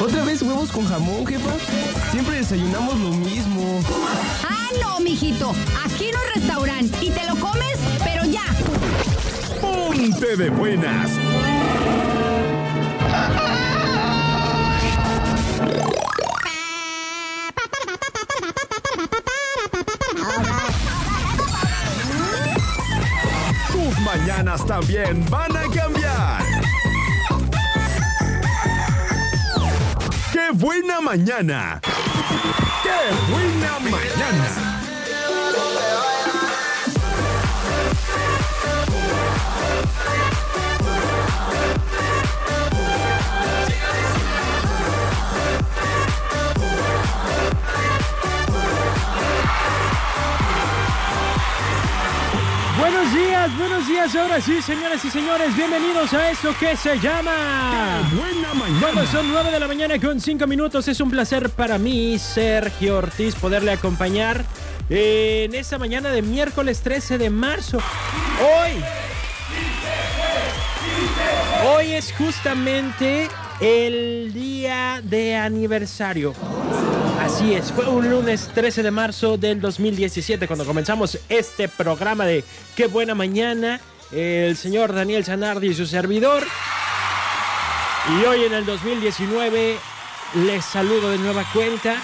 ¿Otra vez huevos con jamón, jefa? Siempre desayunamos lo mismo. Ah, no, mijito. Aquí no es restaurante. Y te lo comes, pero ya. Ponte de buenas. Tus mañanas también van a cambiar. ¡Qué buena mañana! ¡Qué buena mañana! Días, ahora sí, señoras y señores, bienvenidos a esto que se llama... ¡Buena Bueno, mañana! son 9 de la mañana con 5 minutos. Es un placer para mí, Sergio Ortiz, poderle acompañar en esta mañana de miércoles 13 de marzo. Hoy. Hoy es justamente el día de aniversario. Así es, fue un lunes 13 de marzo del 2017 cuando comenzamos este programa de Qué buena mañana. El señor Daniel Zanardi y su servidor. Y hoy en el 2019 les saludo de nueva cuenta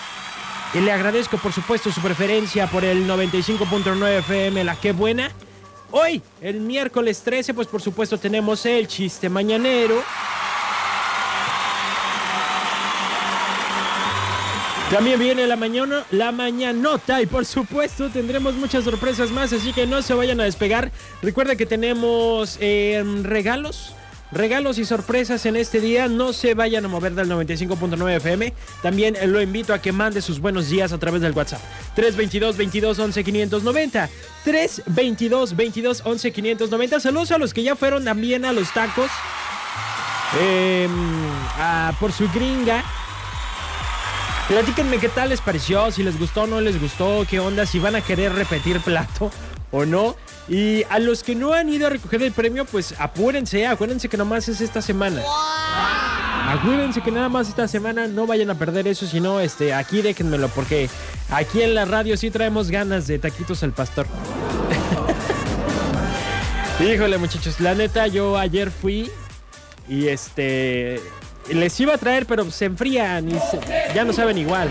y le agradezco por supuesto su preferencia por el 95.9 FM La Qué Buena. Hoy, el miércoles 13, pues por supuesto tenemos el chiste mañanero. También viene la mañana, la mañanota y por supuesto tendremos muchas sorpresas más, así que no se vayan a despegar. Recuerda que tenemos eh, regalos, regalos y sorpresas en este día. No se vayan a mover del 95.9 FM. También eh, lo invito a que mande sus buenos días a través del WhatsApp. 322 22 11 590. 322 22 11 590. Saludos a los que ya fueron también a los tacos. a- por su gringa. Platíquenme qué tal les pareció, si les gustó o no les gustó, qué onda, si van a querer repetir plato o no. Y a los que no han ido a recoger el premio, pues apúrense, acuérdense que nomás es esta semana. Acuérdense que nada más esta semana no vayan a perder eso, sino este, aquí déjenmelo, porque aquí en la radio sí traemos ganas de taquitos al pastor. Híjole muchachos, la neta yo ayer fui y este les iba a traer, pero se enfrían y ya no saben igual.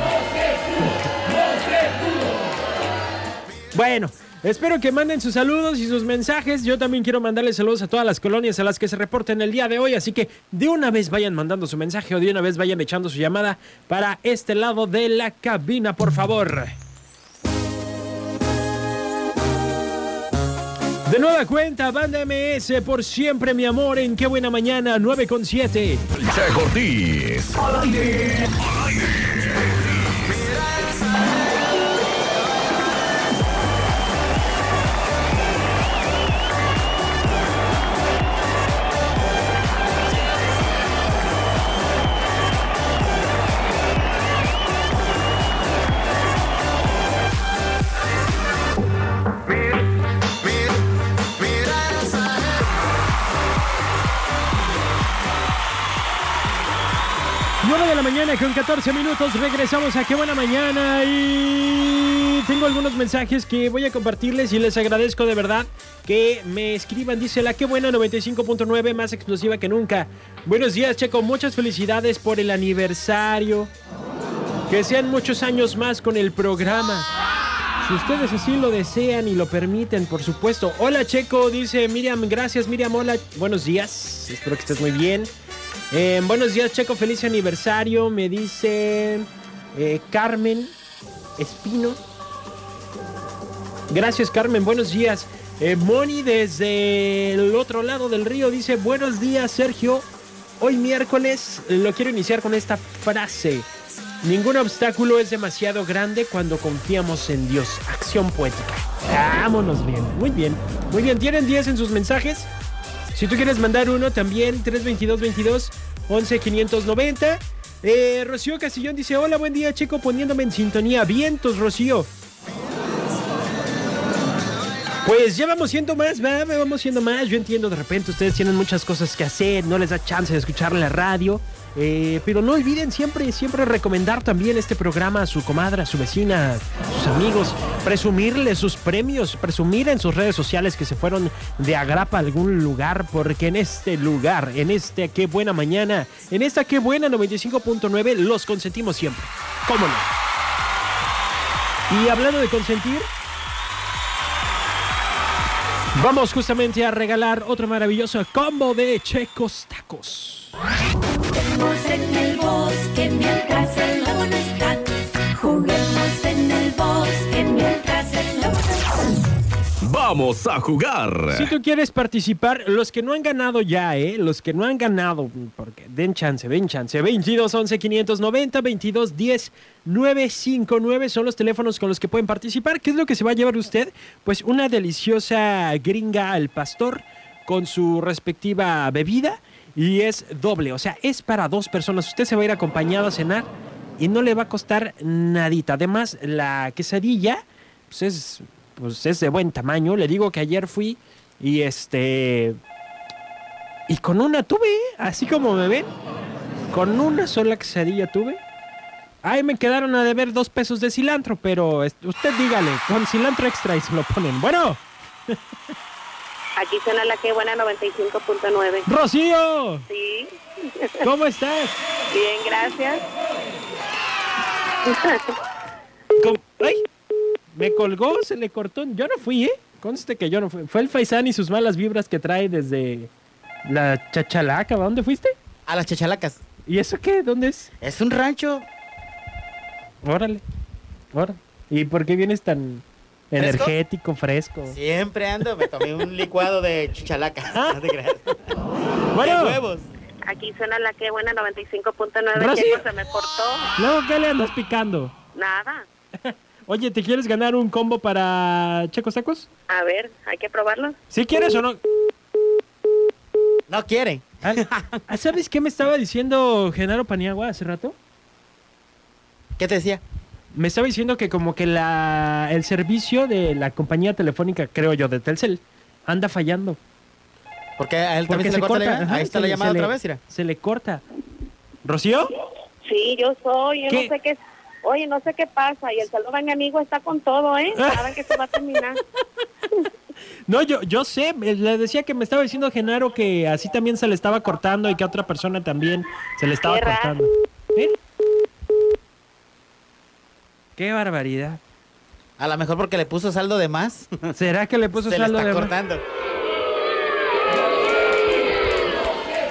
Bueno, espero que manden sus saludos y sus mensajes. Yo también quiero mandarles saludos a todas las colonias a las que se reporten el día de hoy. Así que de una vez vayan mandando su mensaje o de una vez vayan echando su llamada para este lado de la cabina, por favor. De nueva cuenta, Banda MS, por siempre mi amor, en qué buena mañana, 9 con 7. Checo Ortiz. Al aire. Al aire. Nueve de la mañana con 14 minutos, regresamos a Qué Buena Mañana y tengo algunos mensajes que voy a compartirles y les agradezco de verdad que me escriban. Dice la Qué Buena 95.9, más explosiva que nunca. Buenos días Checo, muchas felicidades por el aniversario. Que sean muchos años más con el programa. Si ustedes así lo desean y lo permiten, por supuesto. Hola Checo, dice Miriam, gracias Miriam, hola, buenos días, espero que estés muy bien. Eh, buenos días Checo, feliz aniversario, me dice eh, Carmen Espino. Gracias Carmen, buenos días. Eh, Moni desde el otro lado del río dice, buenos días Sergio, hoy miércoles lo quiero iniciar con esta frase. Ningún obstáculo es demasiado grande cuando confiamos en Dios. Acción poética. Vámonos bien. Muy bien. Muy bien. ¿Tienen 10 en sus mensajes? Si tú quieres mandar uno también, 322 22 11 590. Eh, Rocío Castillón dice: Hola, buen día, chico, poniéndome en sintonía. Vientos, Rocío. Pues ya vamos siendo más, va, vamos siendo más. Yo entiendo, de repente ustedes tienen muchas cosas que hacer, no les da chance de escuchar la radio. eh, pero no olviden siempre, siempre recomendar también este programa a su comadre, a su vecina, a sus amigos, presumirle sus premios, presumir en sus redes sociales que se fueron de agrapa a algún lugar, porque en este lugar, en este qué buena mañana, en esta qué buena 95.9, los consentimos siempre. ¿Cómo no? Y hablando de consentir, Vamos justamente a regalar otro maravilloso combo de Checos Tacos. Vamos a jugar. Si tú quieres participar, los que no han ganado ya, ¿eh? Los que no han ganado, porque den chance, den chance. 22 11 590 22 10 959 son los teléfonos con los que pueden participar. ¿Qué es lo que se va a llevar usted? Pues una deliciosa gringa al pastor con su respectiva bebida y es doble, o sea, es para dos personas. Usted se va a ir acompañado a cenar y no le va a costar nadita. Además, la quesadilla pues es, pues es de buen tamaño. Le digo que ayer fui y este... Y con una tuve, ¿eh? así como me ven, con una sola quesadilla tuve. Ahí me quedaron a deber dos pesos de cilantro, pero usted dígale, con cilantro extra y se lo ponen. Bueno, Aquí suena la que buena 95.9. Rocío, Sí, ¿cómo estás? bien, gracias. Me colgó, se le cortó. Yo no fui, ¿eh? Conste que yo no fui. Fue el Faisán y sus malas vibras que trae desde la chachalaca. ¿A dónde fuiste? A las chachalacas. ¿Y eso qué? ¿Dónde es? Es un rancho. Órale. Órale. ¿Y por qué vienes tan energético, fresco? Siempre ando. Me tomé un licuado de chichalacas. No te creas. Bueno, De huevos. Aquí suena la que buena 95.9. Rosy. Checo se me cortó. luego, ¿qué le andas picando? Nada. Oye, ¿te quieres ganar un combo para Checos Tacos? A ver, hay que probarlo. ¿Sí quieres o no? No quiere. Ah, ¿Sabes qué me estaba diciendo Genaro Paniagua hace rato? ¿Qué te decía? Me estaba diciendo que como que la, el servicio de la compañía telefónica, creo yo, de Telcel, anda fallando. Porque a él Porque también se, le corta la llamada. ajá, Ahí está se la llamada otra le- vez, mira. Se le corta. ¿Rocío? Sí, yo soy. Yo ¿Qué? no sé qué. Oye, no sé qué pasa. Y el saludo de mi amigo está con todo, ¿eh? Saben que se va a terminar. No, yo, yo sé, le decía que me estaba diciendo Genaro que así también se le estaba cortando y que a otra persona también se le estaba Qué cortando. ¿Eh? Qué barbaridad. A lo mejor porque le puso saldo de más. ¿Será que le puso se le saldo está de más?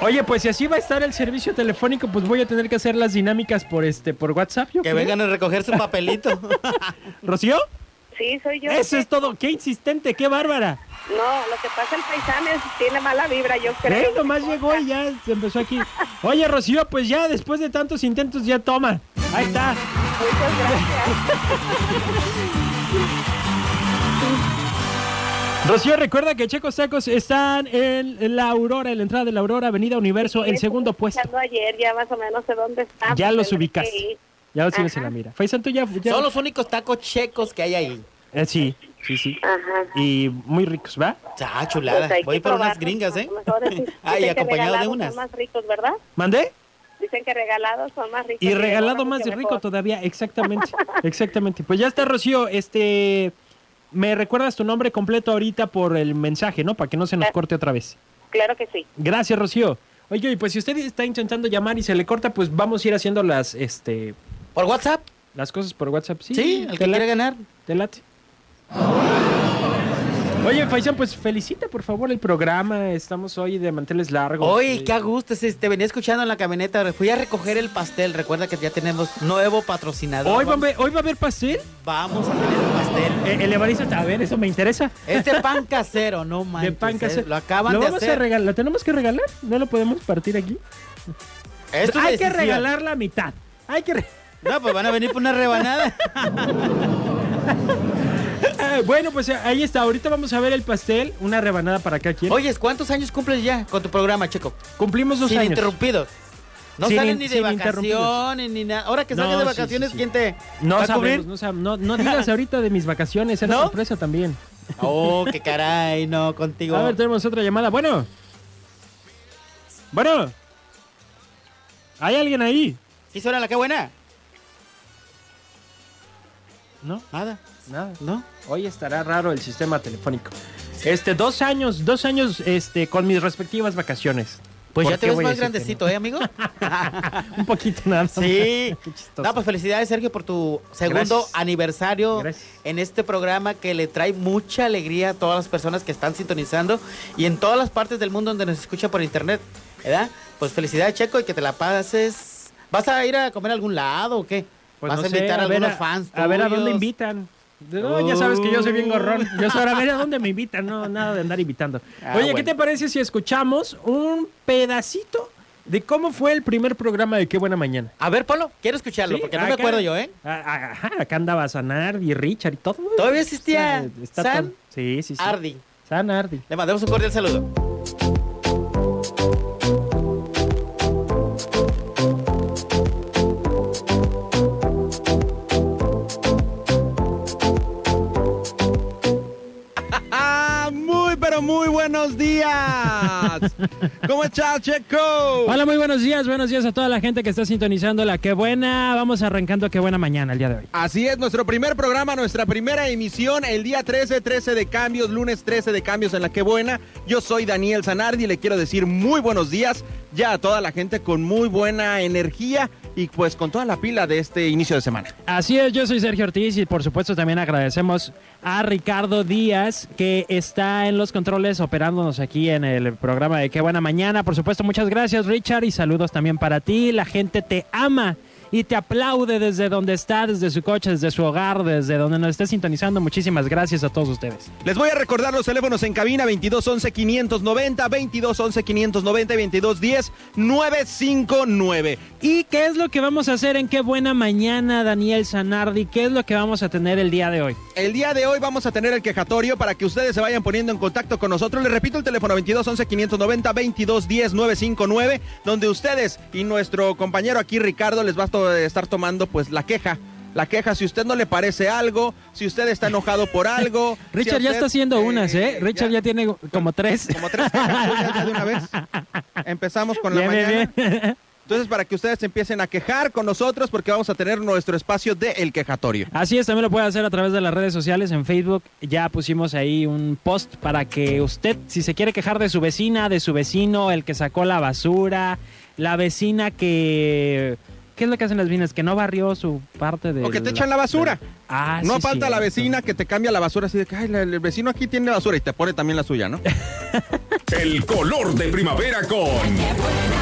Oye, pues si así va a estar el servicio telefónico, pues voy a tener que hacer las dinámicas por este por WhatsApp. yo Que creo. vengan a recoger su papelito. ¿Rocío? Sí, soy yo. Eso es todo. Qué insistente, qué bárbara. No, lo que pasa el paisano es tiene mala vibra, yo creo. nomás llegó y ya se empezó aquí. Oye, Rocío, pues ya después de tantos intentos ya toma. Ahí está. Muchas gracias. Rocío, recuerda que Checos Tacos están en la Aurora, en la entrada de la Aurora, Avenida Universo, en segundo puesto. Ayer, ya más o menos sé dónde está. Ya los ubicaste. Ya lo tienes en la mira. Faisan, tú ya. ya- Son los únicos tacos checos que hay ahí. Eh, sí, sí, sí. Ajá. Y muy ricos, ¿va? Ah, chulada. Pues Voy por unas gringas, ¿eh? a lo mejor dicen- ah, y dicen que acompañado de unas. Son más ricos, ¿verdad? ¿Mandé? Dicen que regalados son más ricos. Y regalado más rico mejor. todavía, exactamente. Exactamente. Pues ya está, Rocío. Este. Me recuerdas tu nombre completo ahorita por el mensaje, ¿no? Para que no se nos corte otra vez. Claro que sí. Gracias, Rocío. Oye, y pues si usted está intentando llamar y se le corta, pues vamos a ir haciendo las, este, ¿Por WhatsApp? las cosas por WhatsApp. Sí, Sí, el que quiere ganar. te late. Oye, Faisán, pues felicita por favor el programa. Estamos hoy de manteles largos. Oye, Eh, qué a gusto. sí, Te venía escuchando en la camioneta. Fui a recoger el pastel. Recuerda que ya tenemos nuevo patrocinador. ¿Hoy va, a Vamos, haber, ¿Hoy va a haber pastel? vamos a tener pastel. Eh, el Evaristo, a ver, eso me interesa. Este pan casero, no manches. de pan ¿eh? casero. Lo acaban ¿Lo de vamos a hacer. regalar? ¿Lo tenemos que regalar? ¿No lo podemos partir aquí? Esto es Hay que regalar la mitad. Hay que... re- No, pues van a venir por una rebanada. Ah, bueno, pues eh, ahí está. Ahorita vamos a ver el pastel. Una rebanada para cada quien. Oye, ¿cuántos años cumples ya con tu programa, Checo? Cumplimos dos Sin años. interrumpidos. No Sin salen ni de vacaciones ni nada. Ahora que No, salgas de sí, vacaciones, sí, sí. ¿quién te No va a cubrir? sabemos, no, sab- no, no digas ahorita de mis vacaciones, era ¿No? sorpresa también. Oh, qué caray, no, contigo. A ver, tenemos otra llamada. Bueno. Bueno. ¿Hay alguien ahí? ¿Qué suena la que buena? No, Nada, nada. ¿no? Hoy estará raro el sistema telefónico. Este, dos años, dos años, este, con mis respectivas vacaciones. Pues ¿Por ya te ves más grandecito, ¿eh, amigo? Un poquito nada. más. Sí. Qué chistoso. No, pues felicidades, Sergio, por tu segundo Gracias. aniversario Gracias. en este programa que le trae mucha alegría a todas las personas que están sintonizando y en todas las partes del mundo donde nos escucha por internet, ¿verdad? Pues felicidades, Checo, y que te la pases. ¿Vas a ir a comer a algún lado o qué? Pues ¿Vas no a sé, invitar a, ver algunos fans A ver a dónde invitan. No, ya sabes que yo soy bien gorrón. Yo soy a ver a dónde me invitan, no, nada de andar invitando. Ah, Oye, ¿qué te parece si escuchamos un pedacito de cómo fue el primer programa de Qué Buena Mañana? A ver, Polo, quiero escucharlo, Sí, porque no me acuerdo yo, ¿eh? Ah, ah, Ajá, acá andaba Sanar y Richard y todo. Todavía existía Está San todo- Sí, sí, sí. Ardi. San Ardi. Le mandamos un cordial saludo. ¿Cómo estás, Checo? Hola, muy buenos días. Buenos días a toda la gente que está sintonizando la Qué Buena. Vamos arrancando Qué Buena Mañana el día de hoy. Así es, nuestro primer programa, nuestra primera emisión, el día 13, 13 de cambios, lunes 13 de cambios en la que buena. Yo soy Daniel Zanardi y le quiero decir muy buenos días ya a toda la gente con muy buena energía y pues con toda la pila de este inicio de semana. Así es, yo soy Sergio Ortiz y por supuesto también agradecemos a Ricardo Díaz que está en los controles operándonos aquí en el programa de Qué Buena Mañana. Por supuesto, muchas gracias Richard y saludos también para ti. La gente te ama y te aplaude desde donde está, desde su coche, desde su hogar, desde donde nos esté sintonizando. Muchísimas gracias a todos ustedes. Les voy a recordar los teléfonos en cabina 2211 590, 2211 590 y 2210 959. ¿Y qué es lo que vamos a hacer en Qué Buena Mañana, Daniel Zanardi? ¿Qué es lo que vamos a tener el día de hoy? El día de hoy vamos a tener el quejatorio para que ustedes se vayan poniendo en contacto con nosotros. Les repito el teléfono 2211 590 2210 959, donde ustedes y nuestro compañero aquí Ricardo les va a to- estar tomando pues la queja. La queja, si usted no le parece algo, si usted está enojado por algo. si Richard ya está haciendo eh, unas, ¿eh? Richard ya, tiene como tres. Como tres quejas ya de una vez. Empezamos con la Bien, mañana. bien. Entonces, para que ustedes empiecen a quejar con nosotros, porque vamos a tener nuestro espacio de El Quejatorio. Así es, también lo puede hacer a través de las redes sociales. En Facebook ya pusimos ahí un post para que usted, si se quiere quejar de su vecina, de su vecino, el que sacó la basura, la vecina que... ¿Qué es lo que hacen las vecinas? Que no barrió su parte de... O que te echan la basura. Ah, no sí, falta la vecina que te cambia la basura así de que "Ay, la- el vecino aquí tiene basura y te pone también la suya, ¿no? El color de primavera con